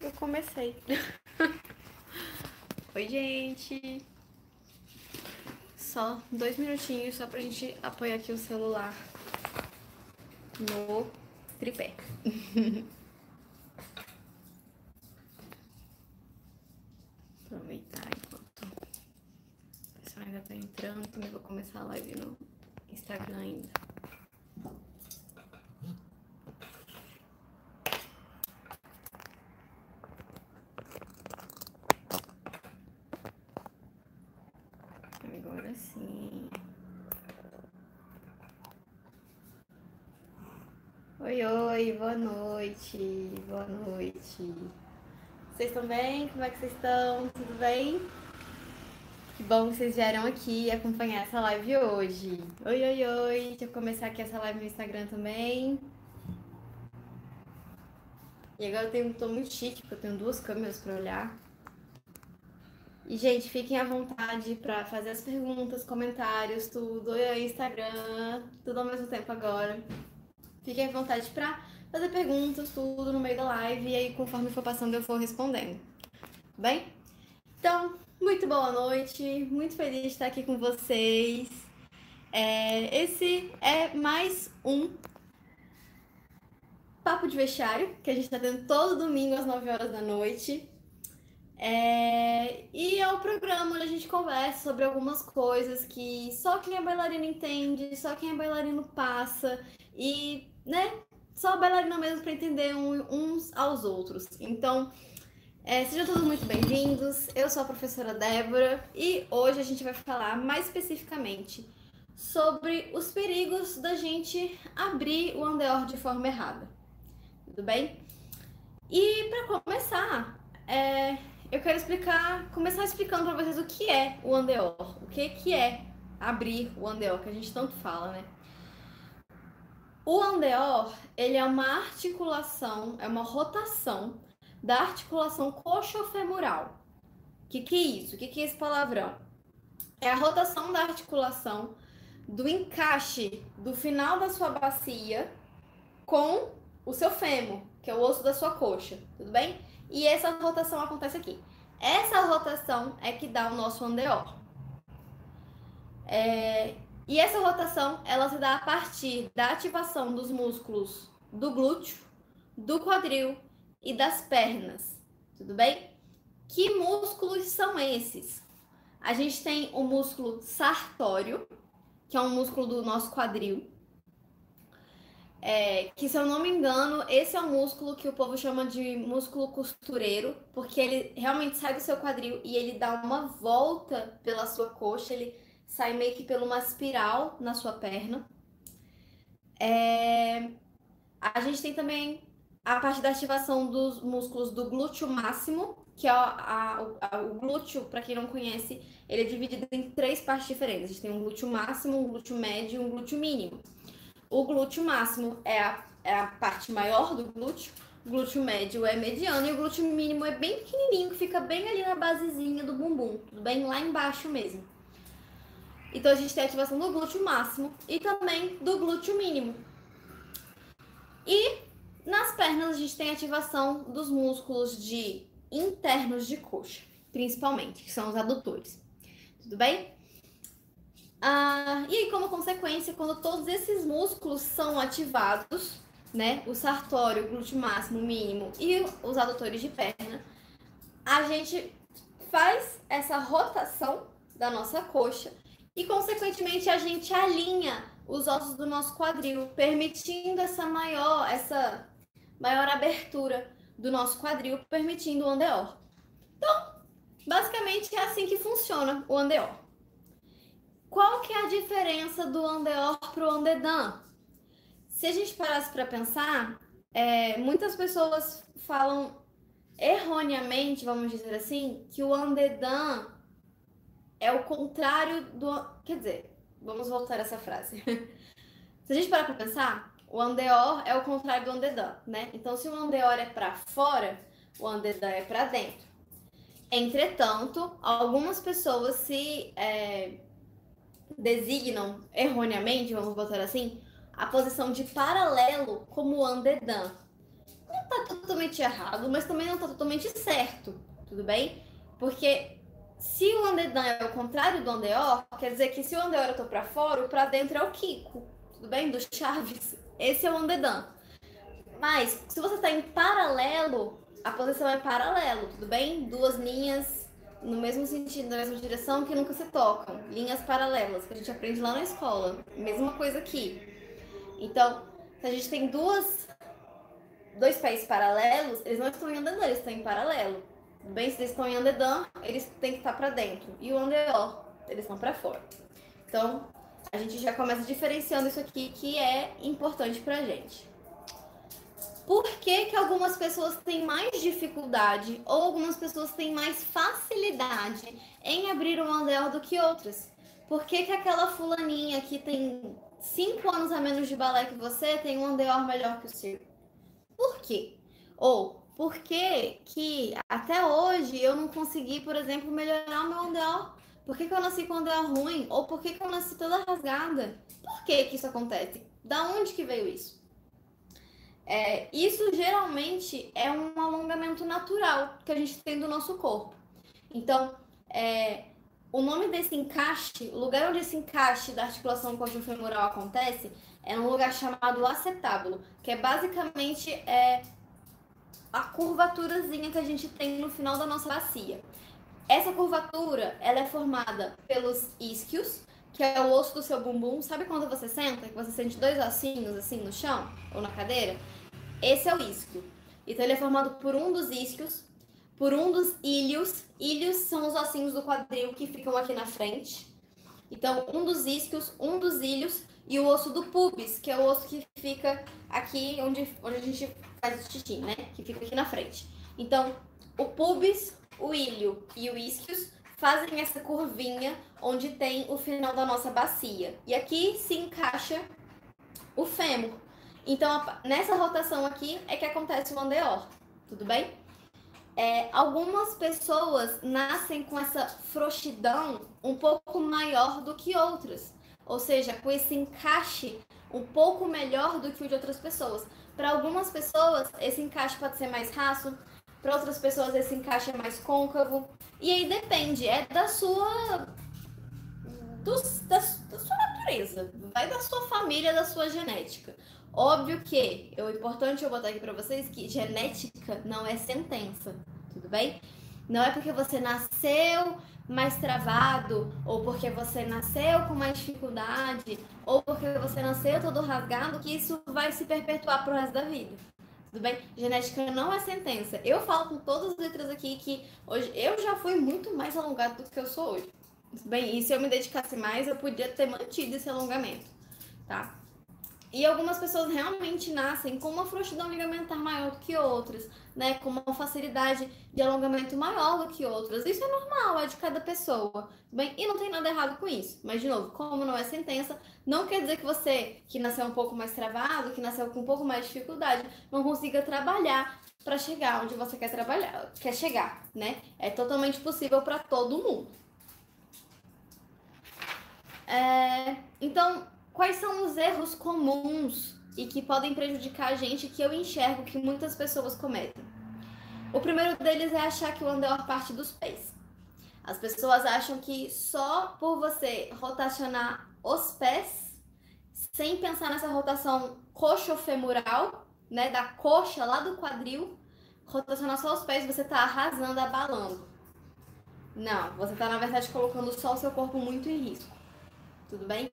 eu comecei. Oi, gente. Só dois minutinhos só pra gente apoiar aqui o celular no tripé. Aproveitar enquanto o pessoal ainda tá entrando. Também vou começar a live no Instagram ainda. Agora sim. Oi, oi, boa noite, boa noite. Vocês estão bem? Como é que vocês estão? Tudo bem? Que bom que vocês vieram aqui acompanhar essa live hoje. Oi, oi, oi. Deixa eu começar aqui essa live no Instagram também. E agora eu tenho, tô muito chique, porque eu tenho duas câmeras para olhar. E, gente, fiquem à vontade para fazer as perguntas, comentários, tudo. Oi, Instagram, tudo ao mesmo tempo agora. Fiquem à vontade para fazer perguntas, tudo no meio da live. E aí, conforme for passando, eu for respondendo. Tudo bem? Então, muito boa noite. Muito feliz de estar aqui com vocês. É, esse é mais um Papo de Vestiário, que a gente está tendo todo domingo às 9 horas da noite. É, e é o programa onde a gente conversa sobre algumas coisas que só quem é bailarino entende, só quem é bailarino passa, e, né, só bailarina mesmo para entender uns aos outros. Então, é, sejam todos muito bem-vindos. Eu sou a professora Débora e hoje a gente vai falar mais especificamente sobre os perigos da gente abrir o andeor de forma errada. Tudo bem? E para começar, é, eu quero explicar, começar explicando para vocês o que é o andeor, o que que é abrir o andeor, que a gente tanto fala, né? O andeor, ele é uma articulação, é uma rotação da articulação coxofemoral. O que que é isso? O que que é esse palavrão? É a rotação da articulação do encaixe do final da sua bacia com o seu fêmur, que é o osso da sua coxa, tudo bem? E essa rotação acontece aqui. Essa rotação é que dá o nosso andeor. É, e essa rotação, ela se dá a partir da ativação dos músculos do glúteo, do quadril e das pernas. Tudo bem? Que músculos são esses? A gente tem o músculo sartório, que é um músculo do nosso quadril, é, que se eu não me engano, esse é o músculo que o povo chama de músculo costureiro, porque ele realmente sai do seu quadril e ele dá uma volta pela sua coxa, ele sai meio que por uma espiral na sua perna. É, a gente tem também a parte da ativação dos músculos do glúteo máximo, que é a, a, a, o glúteo, para quem não conhece, ele é dividido em três partes diferentes. A gente tem um glúteo máximo, um glúteo médio e um glúteo mínimo. O glúteo máximo é a, é a parte maior do glúteo, o glúteo médio é mediano e o glúteo mínimo é bem pequenininho, que fica bem ali na basezinha do bumbum, bem lá embaixo mesmo. Então a gente tem ativação do glúteo máximo e também do glúteo mínimo. E nas pernas a gente tem ativação dos músculos de internos de coxa, principalmente, que são os adutores. Tudo bem? Ah, e aí, como consequência, quando todos esses músculos são ativados, né, o sartório, o glúteo máximo, mínimo e os adutores de perna, a gente faz essa rotação da nossa coxa e, consequentemente, a gente alinha os ossos do nosso quadril, permitindo essa maior, essa maior abertura do nosso quadril, permitindo o andeor. Então, basicamente é assim que funciona o andeor. Qual que é a diferença do andeor para o andedan? Se a gente parasse para pensar, é, muitas pessoas falam erroneamente, vamos dizer assim, que o andedan é o contrário do. Quer dizer, vamos voltar essa frase. se a gente parar para pensar, o andeor é o contrário do andedan, né? Então, se o andeor é para fora, o andedan é para dentro. Entretanto, algumas pessoas se é, designam erroneamente, vamos botar assim, a posição de paralelo como andedan. não tá totalmente errado, mas também não tá totalmente certo, tudo bem? Porque se o andedan é o contrário do andeor, quer dizer que se o andeor eu tô pra fora, o pra dentro é o Kiko, tudo bem? Do Chaves. Esse é o andedan. Mas, se você tá em paralelo, a posição é paralelo, tudo bem? Duas linhas no mesmo sentido, na mesma direção, que nunca se tocam. Linhas paralelas, que a gente aprende lá na escola. Mesma coisa aqui. Então, se a gente tem duas, dois pés paralelos, eles não estão em andedan, eles estão em paralelo. Bem? Se eles estão em andedan, eles têm que estar para dentro. E o andeor, eles estão para fora. Então, a gente já começa diferenciando isso aqui, que é importante pra gente por que, que algumas pessoas têm mais dificuldade ou algumas pessoas têm mais facilidade em abrir um anel do que outras? Por que, que aquela fulaninha que tem 5 anos a menos de balé que você tem um andeor melhor que o seu? Por quê? Ou por que, que até hoje eu não consegui, por exemplo, melhorar o meu andeor? Por que, que eu nasci com um andeor ruim? Ou por que, que eu nasci toda rasgada? Por que, que isso acontece? Da onde que veio isso? É, isso geralmente é um alongamento natural que a gente tem do nosso corpo. Então, é, o nome desse encaixe, o lugar onde esse encaixe da articulação coxofemoral acontece, é um lugar chamado acetábulo, que é basicamente é, a curvaturazinha que a gente tem no final da nossa bacia. Essa curvatura, ela é formada pelos isquios, que é o osso do seu bumbum. Sabe quando você senta, que você sente dois ossinhos assim no chão ou na cadeira? Esse é o isquio. Então ele é formado por um dos isquios, por um dos ilhos. Ilhos são os ossinhos do quadril que ficam aqui na frente. Então, um dos isquios, um dos ilhos e o osso do pubis, que é o osso que fica aqui onde, onde a gente faz o xixi, né? Que fica aqui na frente. Então, o pubis, o ilho e o isquios fazem essa curvinha onde tem o final da nossa bacia. E aqui se encaixa o fêmur. Então, nessa rotação aqui é que acontece o andeor, tudo bem? É, algumas pessoas nascem com essa frouxidão um pouco maior do que outras, ou seja, com esse encaixe um pouco melhor do que o de outras pessoas. Para algumas pessoas, esse encaixe pode ser mais raso, para outras pessoas, esse encaixe é mais côncavo. E aí depende, é da sua. Do, da, da sua natureza, vai da sua família, da sua genética. Óbvio que é importante eu botar aqui para vocês que genética não é sentença, tudo bem? Não é porque você nasceu mais travado, ou porque você nasceu com mais dificuldade, ou porque você nasceu todo rasgado, que isso vai se perpetuar pro resto da vida. Tudo bem? Genética não é sentença. Eu falo com todas as letras aqui que hoje eu já fui muito mais alongado do que eu sou hoje. Tudo bem? E se eu me dedicasse mais, eu podia ter mantido esse alongamento, tá? E algumas pessoas realmente nascem com uma frouxidão ligamentar maior do que outras, né? Com uma facilidade de alongamento maior do que outras. Isso é normal, é de cada pessoa. Bem, e não tem nada errado com isso. Mas, de novo, como não é sentença, não quer dizer que você, que nasceu um pouco mais travado, que nasceu com um pouco mais de dificuldade, não consiga trabalhar para chegar onde você quer trabalhar, quer chegar, né? É totalmente possível para todo mundo. É, então, Quais são os erros comuns e que podem prejudicar a gente que eu enxergo que muitas pessoas cometem? O primeiro deles é achar que o andeor parte dos pés. As pessoas acham que só por você rotacionar os pés, sem pensar nessa rotação coxofemoral, né, da coxa lá do quadril, rotacionar só os pés, você está arrasando, abalando. Não, você está na verdade colocando só o seu corpo muito em risco. Tudo bem?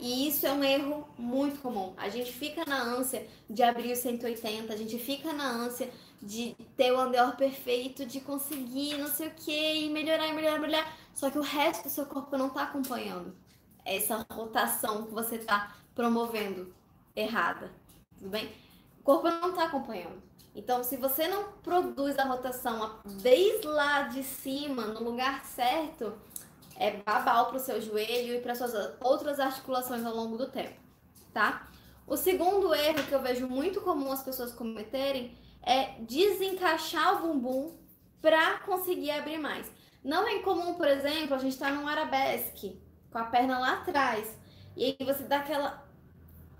E isso é um erro muito comum. A gente fica na ânsia de abrir o 180, a gente fica na ânsia de ter o andeor perfeito, de conseguir não sei o que, e melhorar, melhorar, melhorar. Só que o resto do seu corpo não está acompanhando essa rotação que você está promovendo errada. Tudo bem? O corpo não está acompanhando. Então, se você não produz a rotação desde lá de cima, no lugar certo, é babal para o seu joelho e para suas outras articulações ao longo do tempo, tá? O segundo erro que eu vejo muito comum as pessoas cometerem é desencaixar o bumbum para conseguir abrir mais. Não é incomum, por exemplo, a gente está num arabesque com a perna lá atrás e aí você dá aquela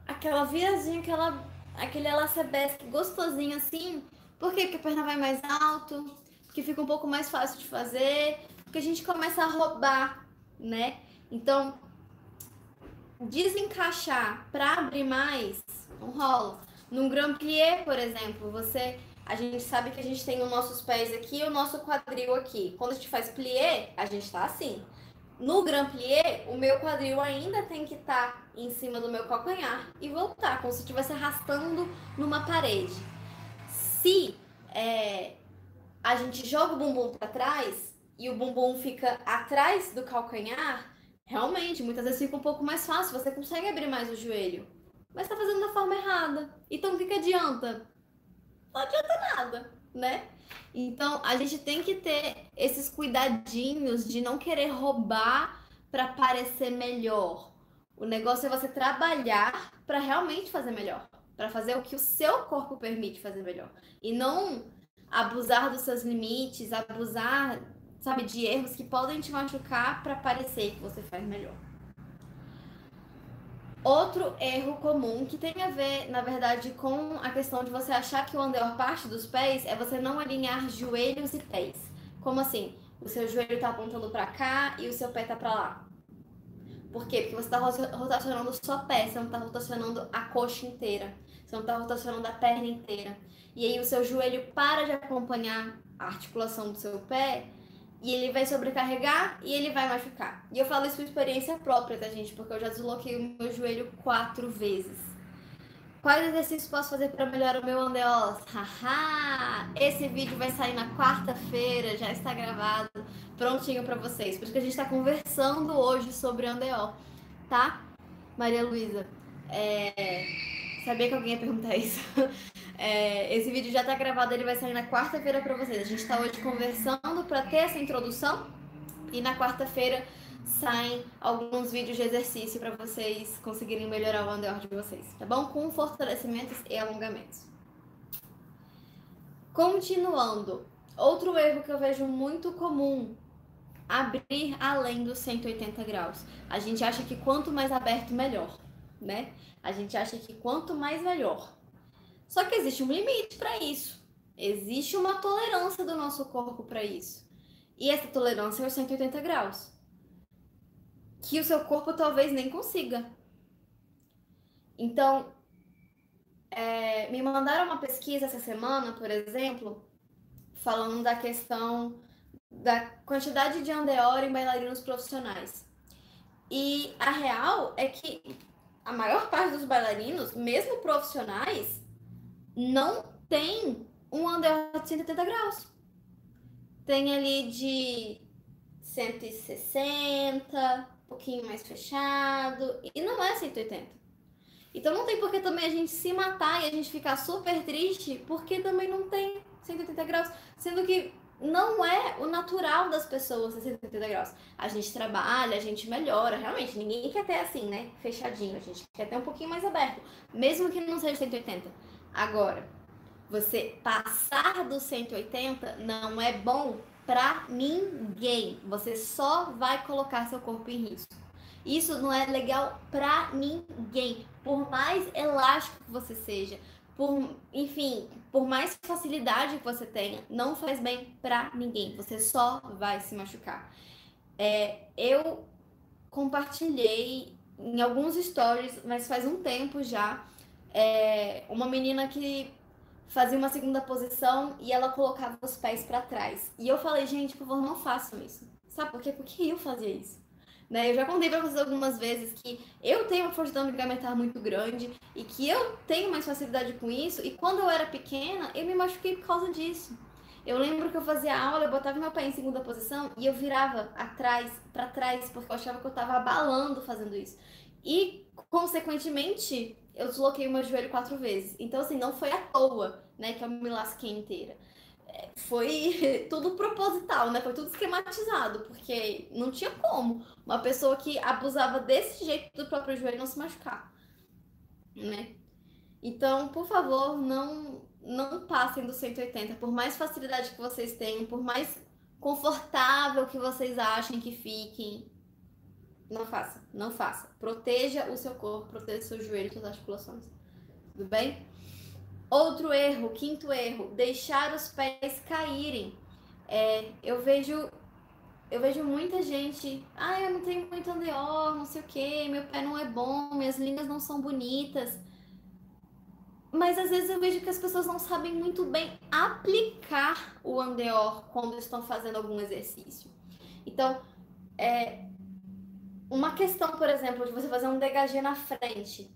aquela viradinha, aquela aquele elastebesque gostosinho assim. Por quê? Porque a perna vai mais alto, porque fica um pouco mais fácil de fazer, porque a gente começa a roubar, né? Então, desencaixar para abrir mais, não rola. Num Grand Plié, por exemplo, você a gente sabe que a gente tem os nossos pés aqui e o nosso quadril aqui. Quando a gente faz plié, a gente tá assim. No Grand Plié, o meu quadril ainda tem que estar tá em cima do meu calcanhar e voltar, como se estivesse arrastando numa parede. Se é, a gente joga o bumbum para trás e o bumbum fica atrás do calcanhar, realmente, muitas vezes fica um pouco mais fácil, você consegue abrir mais o joelho. Mas tá fazendo da forma errada. Então o que, que adianta? Não adianta nada, né? Então a gente tem que ter esses cuidadinhos de não querer roubar para parecer melhor. O negócio é você trabalhar para realmente fazer melhor, para fazer o que o seu corpo permite fazer melhor e não abusar dos seus limites, abusar, sabe, de erros que podem te machucar para parecer que você faz melhor. Outro erro comum que tem a ver, na verdade, com a questão de você achar que o anterior parte dos pés é você não alinhar joelhos e pés. Como assim? O seu joelho está apontando para cá e o seu pé está para lá. Por quê? Porque você está rotacionando só pé, você não está rotacionando a coxa inteira, você não está rotacionando a perna inteira. E aí o seu joelho para de acompanhar a articulação do seu pé e ele vai sobrecarregar e ele vai machucar. E eu falo isso por experiência própria, tá, gente? Porque eu já desloquei o meu joelho quatro vezes. Quais exercícios posso fazer para melhorar o meu andeós? Haha! Esse vídeo vai sair na quarta-feira, já está gravado, prontinho para vocês. Por isso que a gente está conversando hoje sobre andeó, tá? Maria Luísa, é... sabia que alguém ia perguntar isso. É, esse vídeo já está gravado, ele vai sair na quarta-feira para vocês. A gente está hoje conversando para ter essa introdução e na quarta-feira saem alguns vídeos de exercício para vocês conseguirem melhorar o underwear de vocês, tá bom? Com fortalecimentos e alongamentos. Continuando, outro erro que eu vejo muito comum abrir além dos 180 graus. A gente acha que quanto mais aberto, melhor, né? A gente acha que quanto mais melhor. Só que existe um limite para isso. Existe uma tolerância do nosso corpo para isso. E essa tolerância é os 180 graus. Que o seu corpo talvez nem consiga. Então, é, me mandaram uma pesquisa essa semana, por exemplo, falando da questão da quantidade de andeora em bailarinos profissionais. E a real é que a maior parte dos bailarinos, mesmo profissionais, não tem um under de 180 graus. Tem ali de 160, um pouquinho mais fechado, e não é 180. Então não tem por que também a gente se matar e a gente ficar super triste, porque também não tem 180 graus, sendo que não é o natural das pessoas 180 graus. A gente trabalha, a gente melhora, realmente, ninguém quer ter assim, né, fechadinho, a gente quer ter um pouquinho mais aberto, mesmo que não seja 180. Agora, você passar do 180 não é bom para ninguém. Você só vai colocar seu corpo em risco. Isso não é legal para ninguém. Por mais elástico que você seja, por, enfim, por mais facilidade que você tenha, não faz bem para ninguém. Você só vai se machucar. É, eu compartilhei em alguns stories, mas faz um tempo já, é, uma menina que fazia uma segunda posição e ela colocava os pés para trás. E eu falei, gente, por favor, não façam isso. Sabe por quê? Porque eu fazia isso. Né? Eu já contei pra vocês algumas vezes que eu tenho uma força ligamentar muito grande e que eu tenho mais facilidade com isso. E quando eu era pequena, eu me machuquei por causa disso. Eu lembro que eu fazia aula, eu botava meu pé em segunda posição e eu virava atrás, para trás, porque eu achava que eu tava abalando fazendo isso. E, consequentemente, eu desloquei o meu joelho quatro vezes. Então, assim, não foi à toa, né, que eu me lasquei inteira. É, foi tudo proposital, né? Foi tudo esquematizado, porque não tinha como uma pessoa que abusava desse jeito do próprio joelho não se machucar, né? Então, por favor, não não passem do 180, por mais facilidade que vocês tenham, por mais confortável que vocês achem que fiquem, não faça, não faça. Proteja o seu corpo, proteja o seu joelho, suas articulações. Tudo bem? Outro erro, quinto erro, deixar os pés caírem. É, eu vejo eu vejo muita gente, ah, eu não tenho muito andeor, não sei o que, meu pé não é bom, minhas linhas não são bonitas. Mas às vezes eu vejo que as pessoas não sabem muito bem aplicar o andeor quando estão fazendo algum exercício. Então, é uma questão, por exemplo, de você fazer um degagê na frente.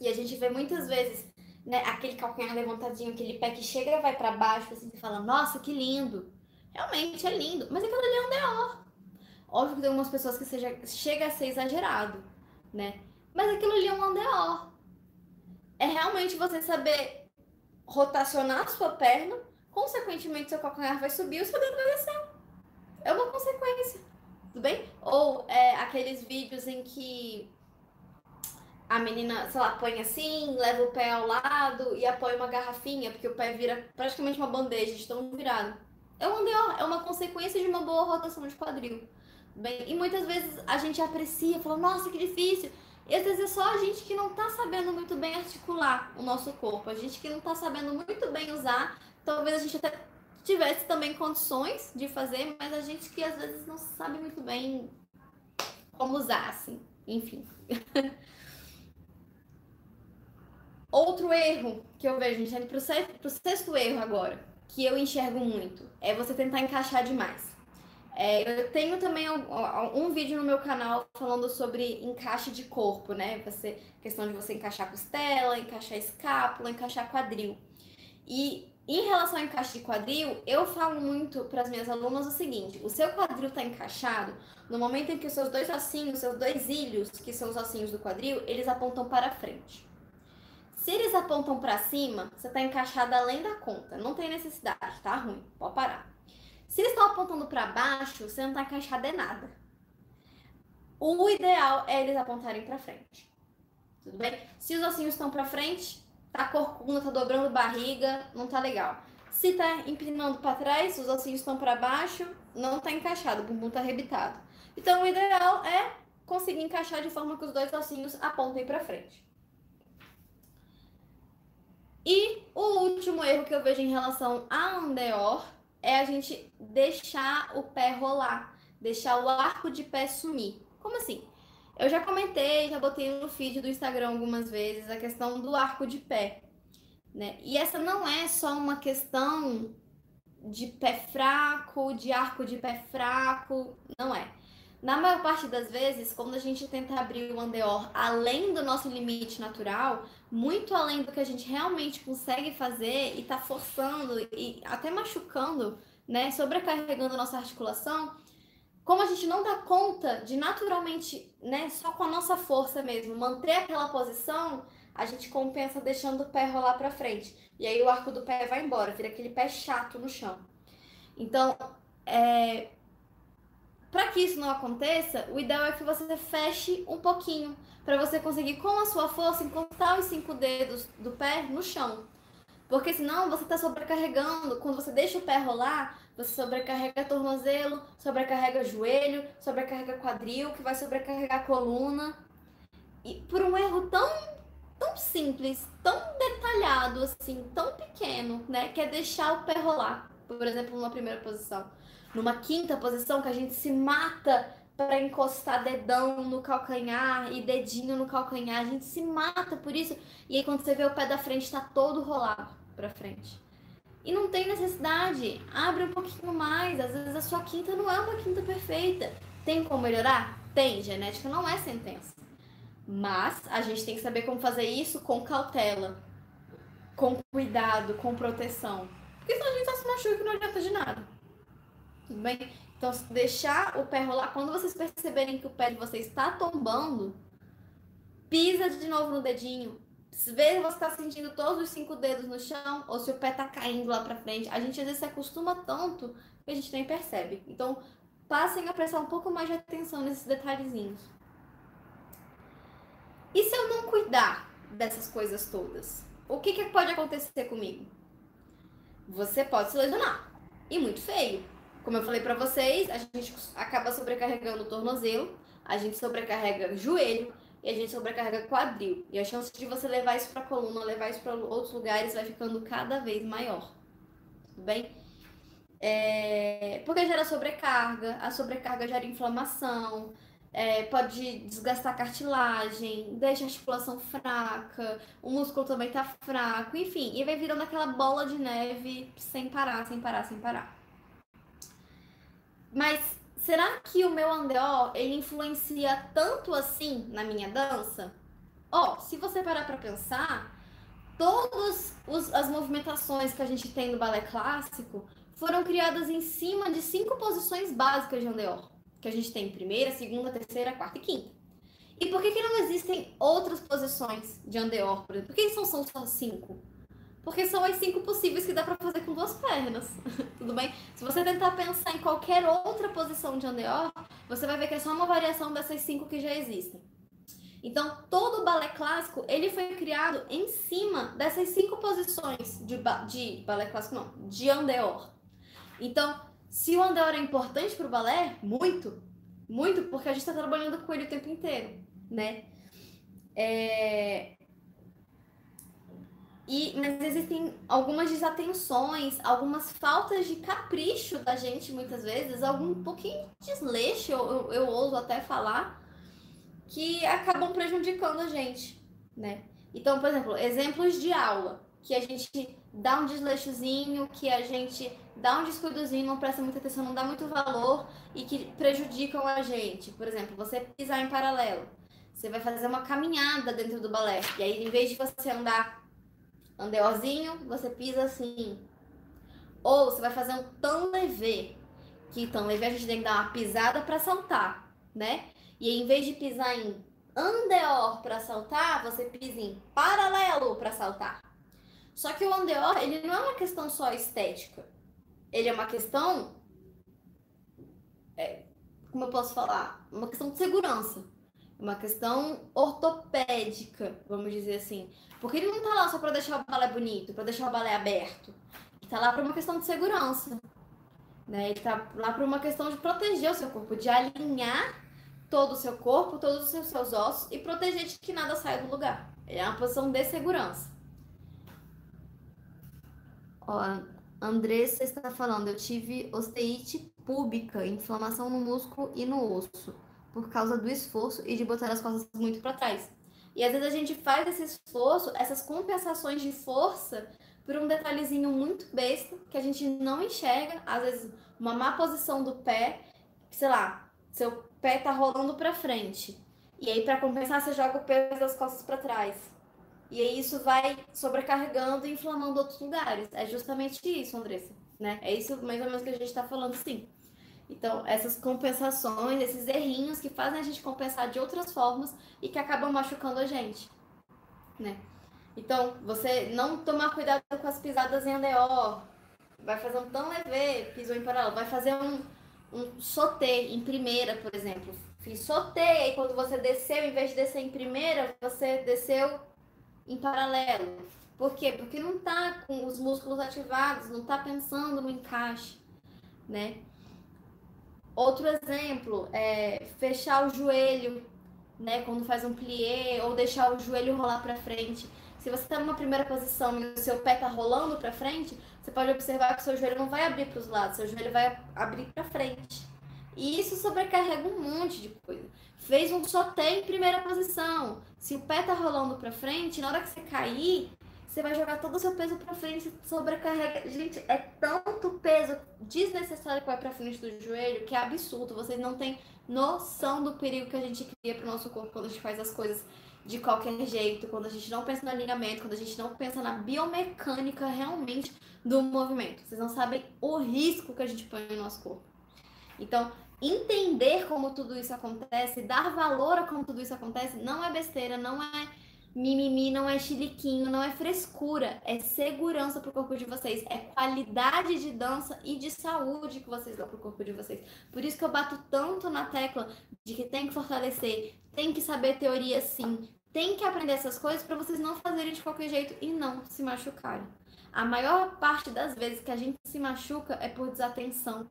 E a gente vê muitas vezes, né, aquele calcanhar levantadinho, aquele pé que chega e vai para baixo, assim, e fala, nossa, que lindo. Realmente é lindo, mas aquilo ali é um andeor. Óbvio que tem algumas pessoas que seja, chega a ser exagerado, né? Mas aquilo ali é um andeor é realmente você saber rotacionar a sua perna, consequentemente seu calcanhar vai subir e o seu dedo vai descer. É uma consequência, tudo bem? Ou é, aqueles vídeos em que a menina, sei lá, põe assim, leva o pé ao lado e apoia uma garrafinha, porque o pé vira praticamente uma bandeja de tão virado. É um é uma consequência de uma boa rotação de quadril. Bem, e muitas vezes a gente aprecia, fala, nossa, que difícil. E às vezes é só a gente que não está sabendo muito bem articular o nosso corpo, a gente que não está sabendo muito bem usar. Talvez a gente até tivesse também condições de fazer, mas a gente que às vezes não sabe muito bem como usar, assim. Enfim. Outro erro que eu vejo, gente, para o sexto, sexto erro agora, que eu enxergo muito, é você tentar encaixar demais. É, eu tenho também um, um, vídeo no meu canal falando sobre encaixe de corpo, né? Você, questão de você encaixar costela, encaixar escápula, encaixar quadril. E em relação ao encaixe de quadril, eu falo muito para as minhas alunas o seguinte: o seu quadril está encaixado no momento em que os seus dois ossinhos, seus dois ilhos, que são os ossinhos do quadril, eles apontam para frente. Se eles apontam para cima, você está encaixado além da conta. Não tem necessidade, tá ruim, pode parar. Se eles estão apontando para baixo, você não está encaixado em nada. O ideal é eles apontarem para frente. Tudo bem? Se os ossinhos estão para frente, tá corcunda, tá dobrando barriga, não tá legal. Se tá empinando para trás, os ossinhos estão para baixo, não tá encaixado, o bumbum tá arrebitado. Então o ideal é conseguir encaixar de forma que os dois ossinhos apontem para frente. E o último erro que eu vejo em relação a andeor é a gente deixar o pé rolar, deixar o arco de pé sumir. Como assim? Eu já comentei, já botei no feed do Instagram algumas vezes a questão do arco de pé. Né? E essa não é só uma questão de pé fraco, de arco de pé fraco, não é. Na maior parte das vezes, quando a gente tenta abrir o andeor além do nosso limite natural, muito além do que a gente realmente consegue fazer e tá forçando e até machucando, né, sobrecarregando a nossa articulação, como a gente não dá conta de naturalmente, né, só com a nossa força mesmo, manter aquela posição, a gente compensa deixando o pé rolar para frente. E aí o arco do pé vai embora, vira aquele pé chato no chão. Então, é, para que isso não aconteça, o ideal é que você feche um pouquinho, para você conseguir com a sua força encostar os cinco dedos do pé no chão. Porque senão você está sobrecarregando. Quando você deixa o pé rolar, você sobrecarrega tornozelo, sobrecarrega joelho, sobrecarrega quadril, que vai sobrecarregar coluna. E por um erro tão, tão simples, tão detalhado, assim, tão pequeno, né? Que é deixar o pé rolar. Por exemplo, numa primeira posição numa quinta posição que a gente se mata para encostar dedão no calcanhar e dedinho no calcanhar. A gente se mata por isso. E aí quando você vê o pé da frente está todo rolado para frente. E não tem necessidade. Abre um pouquinho mais. Às vezes a sua quinta não é uma quinta perfeita. Tem como melhorar? Tem. Genética não é sentença. Mas a gente tem que saber como fazer isso com cautela, com cuidado, com proteção. Porque senão a gente só se machuca e não adianta de nada. Tudo bem? Então, deixar o pé rolar. Quando vocês perceberem que o pé de vocês está tombando, pisa de novo no dedinho. Vê se você está sentindo todos os cinco dedos no chão ou se o pé está caindo lá para frente. A gente às vezes se acostuma tanto que a gente nem percebe. Então, passem a prestar um pouco mais de atenção nesses detalhezinhos. E se eu não cuidar dessas coisas todas? O que, que pode acontecer comigo? Você pode se lesionar. E muito feio. Como eu falei para vocês, a gente acaba sobrecarregando o tornozelo, a gente sobrecarrega o joelho, e a gente sobrecarrega quadril. E a chance de você levar isso para coluna, levar isso para outros lugares vai ficando cada vez maior. Tudo bem? É... Porque gera sobrecarga, a sobrecarga gera inflamação, é, pode desgastar cartilagem, deixa a articulação fraca, o músculo também tá fraco, enfim, e vai virando aquela bola de neve sem parar, sem parar, sem parar. Mas será que o meu andeó ele influencia tanto assim na minha dança? Ó, oh, se você parar para pensar, todas as movimentações que a gente tem no balé clássico foram criadas em cima de cinco posições básicas de andeó que a gente tem primeira, segunda, terceira, quarta e quinta. E por que, que não existem outras posições de andeor, por? Por que são só cinco? Porque são as cinco possíveis que dá para fazer com duas pernas. Tudo bem? Se você tentar pensar em qualquer outra posição de andeor, você vai ver que é só uma variação dessas cinco que já existem. Então, todo o balé clássico, ele foi criado em cima dessas cinco posições de, ba de balé clássico, não, de andeor. Então, se o andor é importante para o balé, muito, muito, porque a gente está trabalhando com ele o tempo inteiro, né? É... E, mas existem algumas desatenções, algumas faltas de capricho da gente, muitas vezes, algum pouquinho de desleixo, eu, eu, eu ouso até falar, que acabam prejudicando a gente, né? Então, por exemplo, exemplos de aula, que a gente dá um desleixozinho, que a gente dá um descuidozinho, não presta muita atenção, não dá muito valor e que prejudicam a gente. Por exemplo, você pisar em paralelo. Você vai fazer uma caminhada dentro do balé. E aí, em vez de você andar andeorzinho, você pisa assim. Ou você vai fazer um tão leve, que tão leve a gente tem que dar uma pisada para saltar, né? E em vez de pisar em andeor para saltar, você pisa em paralelo para saltar. Só que o andeor, ele não é uma questão só estética ele é uma questão. É, como eu posso falar? Uma questão de segurança. Uma questão ortopédica, vamos dizer assim. Porque ele não tá lá só para deixar o balé bonito, para deixar o balé aberto. Ele tá lá para uma questão de segurança. Né? Ele tá lá para uma questão de proteger o seu corpo, de alinhar todo o seu corpo, todos os seus, ossos e proteger de que nada saia do lugar. Ele é uma posição de segurança. Ó, Andressa está falando, eu tive osteite púbica, inflamação no músculo e no osso, por causa do esforço e de botar as costas muito para trás. E às vezes a gente faz esse esforço, essas compensações de força, por um detalhezinho muito besta que a gente não enxerga, às vezes uma má posição do pé, sei lá, seu pé tá rolando para frente. E aí para compensar você joga o peso das costas para trás. E aí isso vai sobrecarregando e inflamando outros lugares. É justamente isso, Andressa. Né? É isso mais ou menos que a gente está falando, sim. Então, essas compensações, esses errinhos que fazem a gente compensar de outras formas e que acabam machucando a gente, né? Então, você não tomar cuidado com as pisadas em ADO, vai fazer um tão leve, pisou em paralelo, vai fazer um, um sauté em primeira, por exemplo. Fiz sauté, e quando você desceu, em vez de descer em primeira, você desceu em paralelo. Por quê? Porque não está com os músculos ativados, não está pensando no encaixe, né? Outro exemplo é fechar o joelho, né? Quando faz um plié ou deixar o joelho rolar para frente. Se você está numa primeira posição e o seu pé está rolando para frente, você pode observar que o seu joelho não vai abrir para os lados, seu joelho vai abrir para frente. E isso sobrecarrega um monte de coisa fez um soté em primeira posição. Se o pé tá rolando para frente, na hora que você cair, você vai jogar todo o seu peso para frente, sobrecarrega. Gente, é tanto peso desnecessário que vai para frente do joelho que é absurdo. Vocês não têm noção do perigo que a gente cria pro nosso corpo quando a gente faz as coisas de qualquer jeito, quando a gente não pensa no alinhamento, quando a gente não pensa na biomecânica realmente do movimento. Vocês não sabem o risco que a gente põe no nosso corpo. Então, entender como tudo isso acontece, dar valor a como tudo isso acontece, não é besteira, não é mimimi, não é chiliquinho, não é frescura, é segurança pro corpo de vocês, é qualidade de dança e de saúde que vocês dão pro corpo de vocês. Por isso que eu bato tanto na tecla de que tem que fortalecer, tem que saber teoria sim, tem que aprender essas coisas para vocês não fazerem de qualquer jeito e não se machucarem. A maior parte das vezes que a gente se machuca é por desatenção.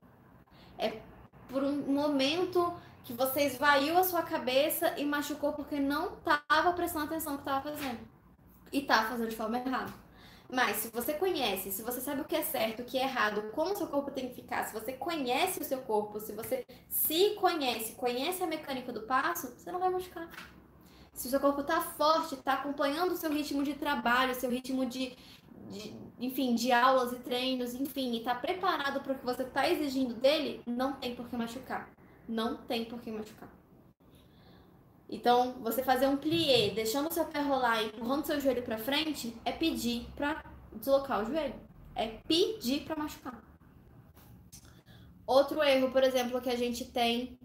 É por um momento que você esvaiu a sua cabeça e machucou porque não estava prestando atenção no que estava fazendo. E estava fazendo de forma errada. Mas se você conhece, se você sabe o que é certo, o que é errado, como o seu corpo tem que ficar, se você conhece o seu corpo, se você se conhece, conhece a mecânica do passo, você não vai machucar. Se o seu corpo está forte, está acompanhando o seu ritmo de trabalho, seu ritmo de, de, enfim, de aulas e treinos, enfim, e está preparado para o que você está exigindo dele, não tem por que machucar. Não tem por que machucar. Então, você fazer um plié, deixando o seu pé rolar e empurrando seu joelho para frente, é pedir para deslocar o joelho. É pedir para machucar. Outro erro, por exemplo, que a gente tem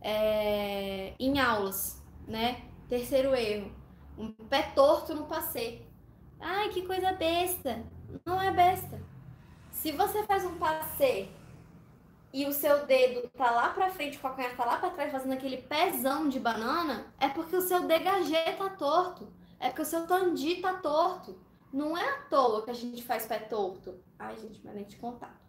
é, em aulas, né? Terceiro erro, um pé torto no passeio. Ai, que coisa besta. Não é besta. Se você faz um passeio e o seu dedo tá lá pra frente, o calcanhar tá lá pra trás, fazendo aquele pezão de banana, é porque o seu degagê tá torto. É porque o seu tandi tá torto. Não é à toa que a gente faz pé torto. Ai, gente, mas nem te contar.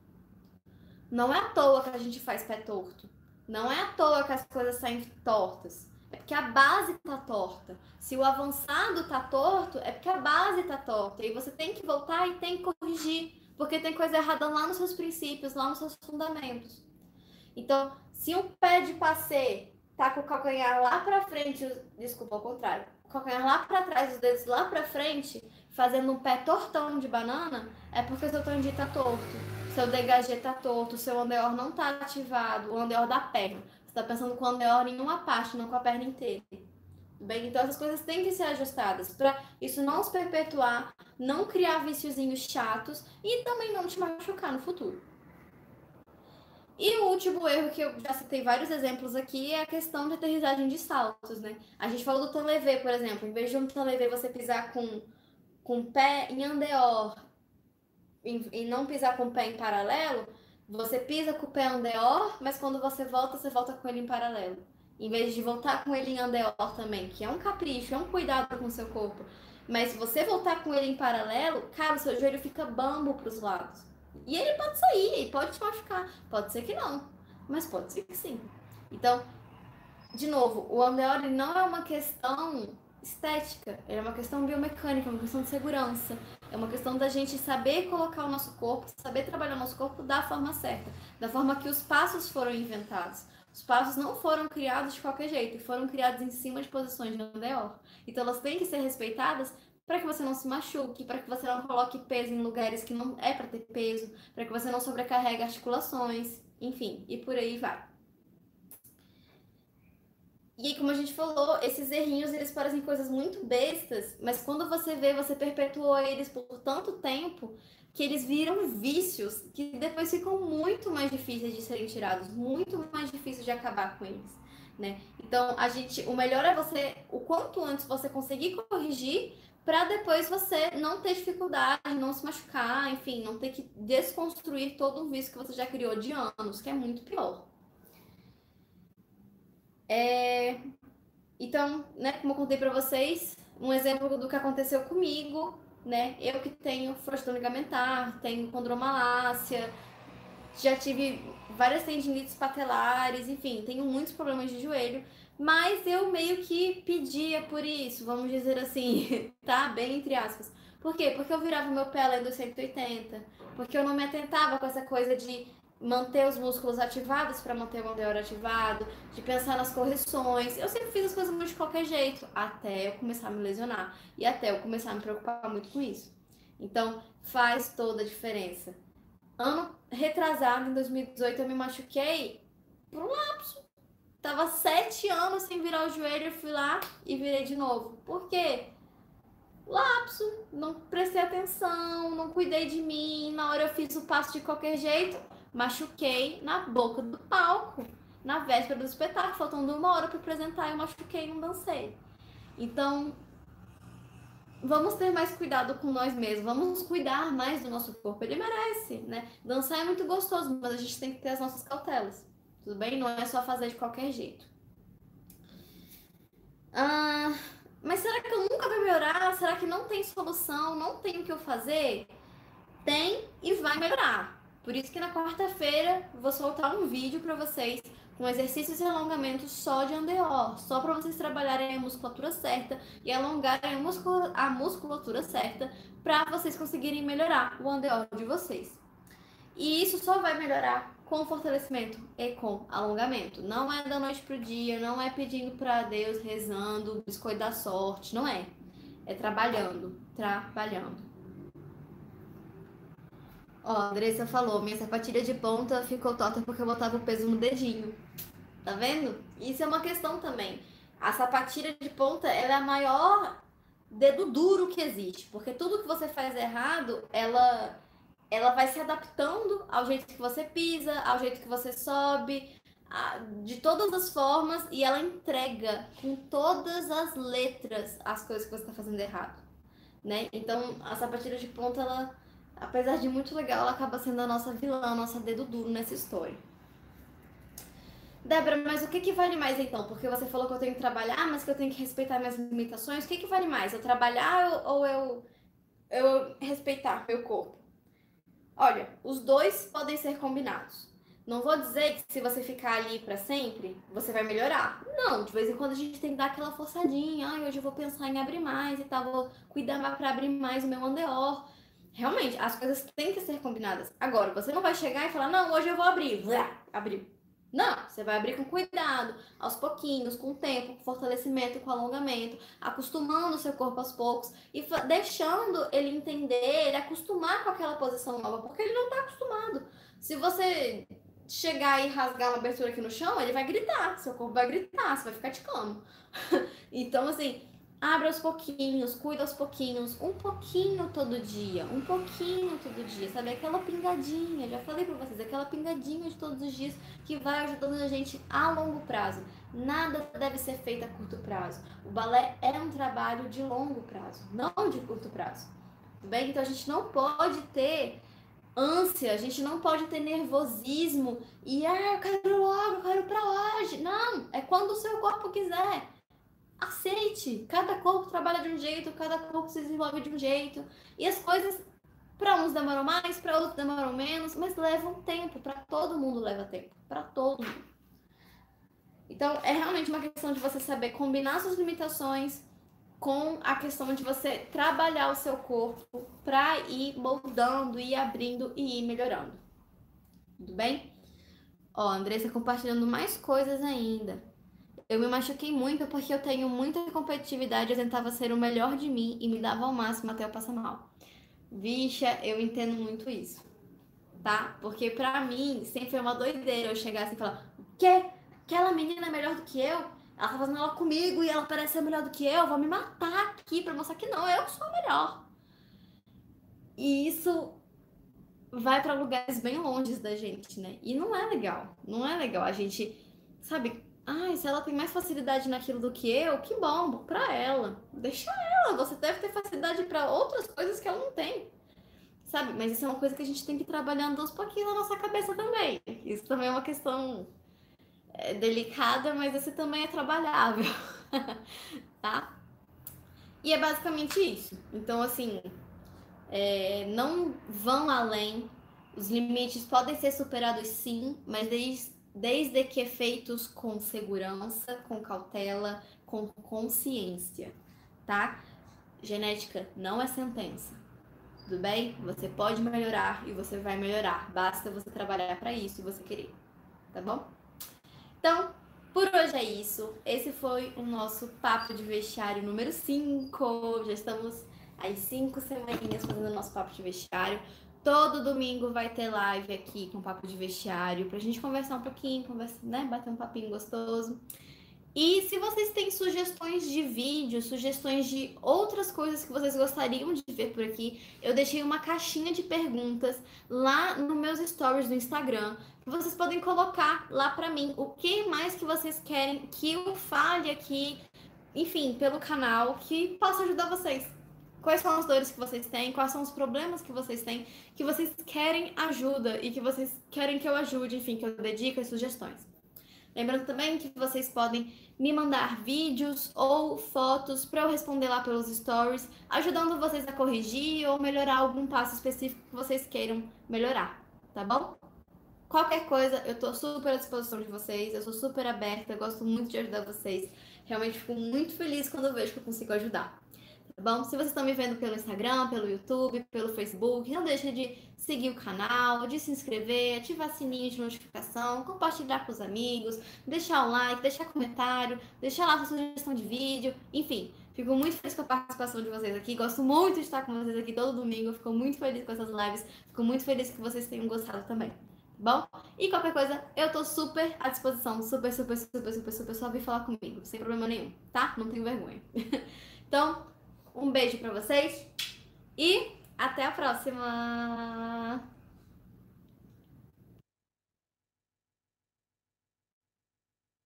Não é à toa que a gente faz pé torto. Não é à toa que as coisas saem tortas. É porque a base tá torta. Se o avançado tá torto, é porque a base tá torta. E você tem que voltar e tem que corrigir. Porque tem coisa errada lá nos seus princípios, lá nos seus fundamentos. Então, se um pé de passeio tá com o calcanhar lá para frente, desculpa, ao contrário, o calcanhar lá para trás, os dedos lá para frente, fazendo um pé tortão de banana, é porque seu tandi tá torto, seu degagê tá torto, seu andeor não tá ativado, o andeor da perna. Você tá pensando com o andeor em uma parte, não com a perna inteira. Bem, então essas coisas têm que ser ajustadas para isso não se perpetuar, não criar viciozinhos chatos e também não te machucar no futuro. E o último erro que eu já citei vários exemplos aqui é a questão de aterrissagem de saltos, né? A gente falou do tanlevê, por exemplo. Em vez de um tanlevê você pisar com, com o pé em andeor e não pisar com o pé em paralelo, você pisa com o pé andeor, mas quando você volta, você volta com ele em paralelo. Em vez de voltar com ele em andeor também, que é um capricho, é um cuidado com o seu corpo. Mas se você voltar com ele em paralelo, cara, o seu joelho fica bambo para os lados. E ele pode sair, pode te machucar. Pode ser que não, mas pode ser que sim. Então, de novo, o andeor não é uma questão estética, ele é uma questão biomecânica, uma questão de segurança. É uma questão da gente saber colocar o nosso corpo, saber trabalhar o nosso corpo da forma certa, da forma que os passos foram inventados. Os passos não foram criados de qualquer jeito, foram criados em cima de posições de andeor. Então elas têm que ser respeitadas para que você não se machuque, para que você não coloque peso em lugares que não é para ter peso, para que você não sobrecarregue articulações, enfim, e por aí vai. E aí, como a gente falou, esses errinhos, eles parecem coisas muito bestas, mas quando você vê, você perpetuou eles por tanto tempo que eles viram vícios que depois ficam muito mais difíceis de serem tirados, muito mais difíceis de acabar com eles, né? Então, a gente, o melhor é você, o quanto antes você conseguir corrigir, para depois você não ter dificuldade, não se machucar, enfim, não ter que desconstruir todo um vício que você já criou de anos, que é muito pior. É... Então, né, como eu contei para vocês, um exemplo do que aconteceu comigo né? Eu que tenho frouxidão ligamentar, tenho condromalácia, já tive várias tendinites patelares, enfim, tenho muitos problemas de joelho, mas eu meio que pedia por isso, vamos dizer assim, tá? Bem entre aspas. Por quê? Porque eu virava meu pé além dos 180, porque eu não me atentava com essa coisa de manter os músculos ativados para manter o andeor ativado, de pensar nas correções. Eu sempre fiz as coisas muito de qualquer jeito, até eu começar a me lesionar e até eu começar a me preocupar muito com isso. Então, faz toda a diferença. Ano retrasado, em 2018, eu me machuquei por um lapso. Tava sete anos sem virar o joelho, eu fui lá e virei de novo. Por quê? Lapso, não prestei atenção, não cuidei de mim, na hora eu fiz o passo de qualquer jeito, machuquei na boca do palco, na véspera do espetáculo, faltando uma hora para apresentar, eu machuquei e não dancei. Então, vamos ter mais cuidado com nós mesmos, vamos cuidar mais do nosso corpo, ele merece, né? Dançar é muito gostoso, mas a gente tem que ter as nossas cautelas, tudo bem? Não é só fazer de qualquer jeito. Ah, mas será que eu nunca vou melhorar? Será que não tem solução? Não tem o que eu fazer? Tem e vai melhorar. Por isso que na quarta-feira vou soltar um vídeo para vocês com exercícios e alongamentos só de andeor, só para vocês trabalharem a musculatura certa e alongarem a musculatura certa para vocês conseguirem melhorar o andeor de vocês. E isso só vai melhorar com fortalecimento e com alongamento. Não é da noite pro dia, não é pedindo para Deus, rezando, biscoito da sorte, não é. É trabalhando, trabalhando. Ó, a Andressa falou, minha sapatilha de ponta ficou torta porque eu botava o peso no dedinho. Tá vendo? Isso é uma questão também. A sapatilha de ponta, ela é a maior dedo duro que existe, porque tudo que você faz errado, ela ela vai se adaptando ao jeito que você pisa, ao jeito que você sobe, de todas as formas e ela entrega com todas as letras as coisas que você está fazendo errado, né? Então a sapatilha de ponta, ela, apesar de muito legal, ela acaba sendo a nossa vilã, a nossa dedo duro nessa história. Débora, mas o que, que vale mais então? Porque você falou que eu tenho que trabalhar, mas que eu tenho que respeitar minhas limitações. O que, que vale mais? Eu trabalhar ou eu, eu respeitar meu corpo? Olha, os dois podem ser combinados. Não vou dizer que se você ficar ali para sempre, você vai melhorar. Não, de vez em quando a gente tem que dar aquela forçadinha. Ai, hoje eu vou pensar em abrir mais e tal, vou cuidar para abrir mais o meu andeor. Realmente, as coisas têm que ser combinadas. Agora, você não vai chegar e falar, não, hoje eu vou abrir. abrir. Não, você vai abrir com cuidado, aos pouquinhos, com o tempo, com fortalecimento, com alongamento, acostumando o seu corpo aos poucos e deixando ele entender, ele acostumar com aquela posição nova, porque ele não está acostumado. Se você chegar e rasgar uma abertura aqui no chão, ele vai gritar, seu corpo vai gritar, você vai ficar de cama. então, assim, Abre aos pouquinhos, cuida aos pouquinhos, um pouquinho todo dia, um pouquinho todo dia, sabe? Aquela pingadinha, já falei pra vocês, aquela pingadinha de todos os dias que vai ajudando a gente a longo prazo. Nada deve ser feito a curto prazo. O balé é um trabalho de longo prazo, não de curto prazo. Tudo bem? Então a gente não pode ter ânsia, a gente não pode ter nervosismo e ah, eu quero logo, eu quero pra hoje. Não, é quando o seu corpo quiser aceite. Cada corpo trabalha de um jeito, cada corpo se desenvolve de um jeito. E as coisas, para uns demoram mais, para outros demoram menos, mas levam tempo. Para todo mundo leva tempo. Para todo mundo. Então, é realmente uma questão de você saber combinar suas limitações com a questão de você trabalhar o seu corpo para ir moldando, ir abrindo e ir melhorando. Tudo bem? Ó, Andressa compartilhando mais coisas ainda. Eu me machuquei muito porque eu tenho muita competitividade, eu tentava ser o melhor de mim e me dava ao máximo até eu passar mal. Vixa, eu entendo muito isso, tá? Porque pra mim sempre foi uma doideira eu chegar assim e falar: o quê? Aquela menina é melhor do que eu? Ela tá fazendo ela comigo e ela parece ser melhor do que eu, vou me matar aqui pra mostrar que não, eu sou melhor. E isso vai para lugares bem longe da gente, né? E não é legal. Não é legal a gente, sabe, Ai, se ela tem mais facilidade naquilo do que eu, que bom, pra ela. Deixa ela, você deve ter facilidade para outras coisas que ela não tem. Sabe? Mas isso é uma coisa que a gente tem que ir trabalhando aos pouquinhos na nossa cabeça também. Isso também é uma questão é, delicada, mas isso também é trabalhável. tá? E é basicamente isso. Então, assim, é, não vão além. Os limites podem ser superados sim, mas desde desde que feitos com segurança, com cautela, com consciência, tá? Genética não é sentença. Tudo bem? Você pode melhorar e você vai melhorar. Basta você trabalhar para isso e você querer. Tá bom? Então, por hoje é isso. Esse foi o nosso papo de vestiário número 5. Já estamos aí cinco semaninhas fazendo o nosso papo de vestiário. Todo domingo vai ter live aqui com papo de vestiário pra gente conversar um pouquinho, conversa, né? Bater um papinho gostoso. E se vocês têm sugestões de vídeo, sugestões de outras coisas que vocês gostariam de ver por aqui, eu deixei uma caixinha de perguntas lá nos meus stories do Instagram. Vocês podem colocar lá para mim o que mais que vocês querem que eu fale aqui, enfim, pelo canal, que possa ajudar vocês. Quais são as dores que vocês têm? Quais são os problemas que vocês têm? Que vocês querem ajuda e que vocês querem que eu ajude, enfim, que eu dedique sugestões. Lembrando também que vocês podem me mandar vídeos ou fotos para eu responder lá pelos stories, ajudando vocês a corrigir ou melhorar algum passo específico que vocês queiram melhorar, tá bom? Qualquer coisa, eu tô super à disposição de vocês, eu sou super aberta, gosto muito de ajudar vocês. Realmente fico muito feliz quando eu vejo que eu consigo ajudar. Tá bom? Se vocês estão me vendo pelo Instagram, pelo YouTube, pelo Facebook, não deixe de seguir o canal, de se inscrever, ativar sininho de notificação, compartilhar com os amigos, deixar o like, deixar comentário, deixar lá sua sugestão de vídeo, enfim. Fico muito feliz com a participação de vocês aqui. Gosto muito de estar com vocês aqui todo domingo. Fico muito feliz com essas lives. Fico muito feliz que vocês tenham gostado também. Tá bom? E qualquer coisa, eu tô super à disposição. Super, super, super, super, super. Só vir falar comigo. Sem problema nenhum, tá? Não tenho vergonha. então, um beijo pra vocês. E até a próxima!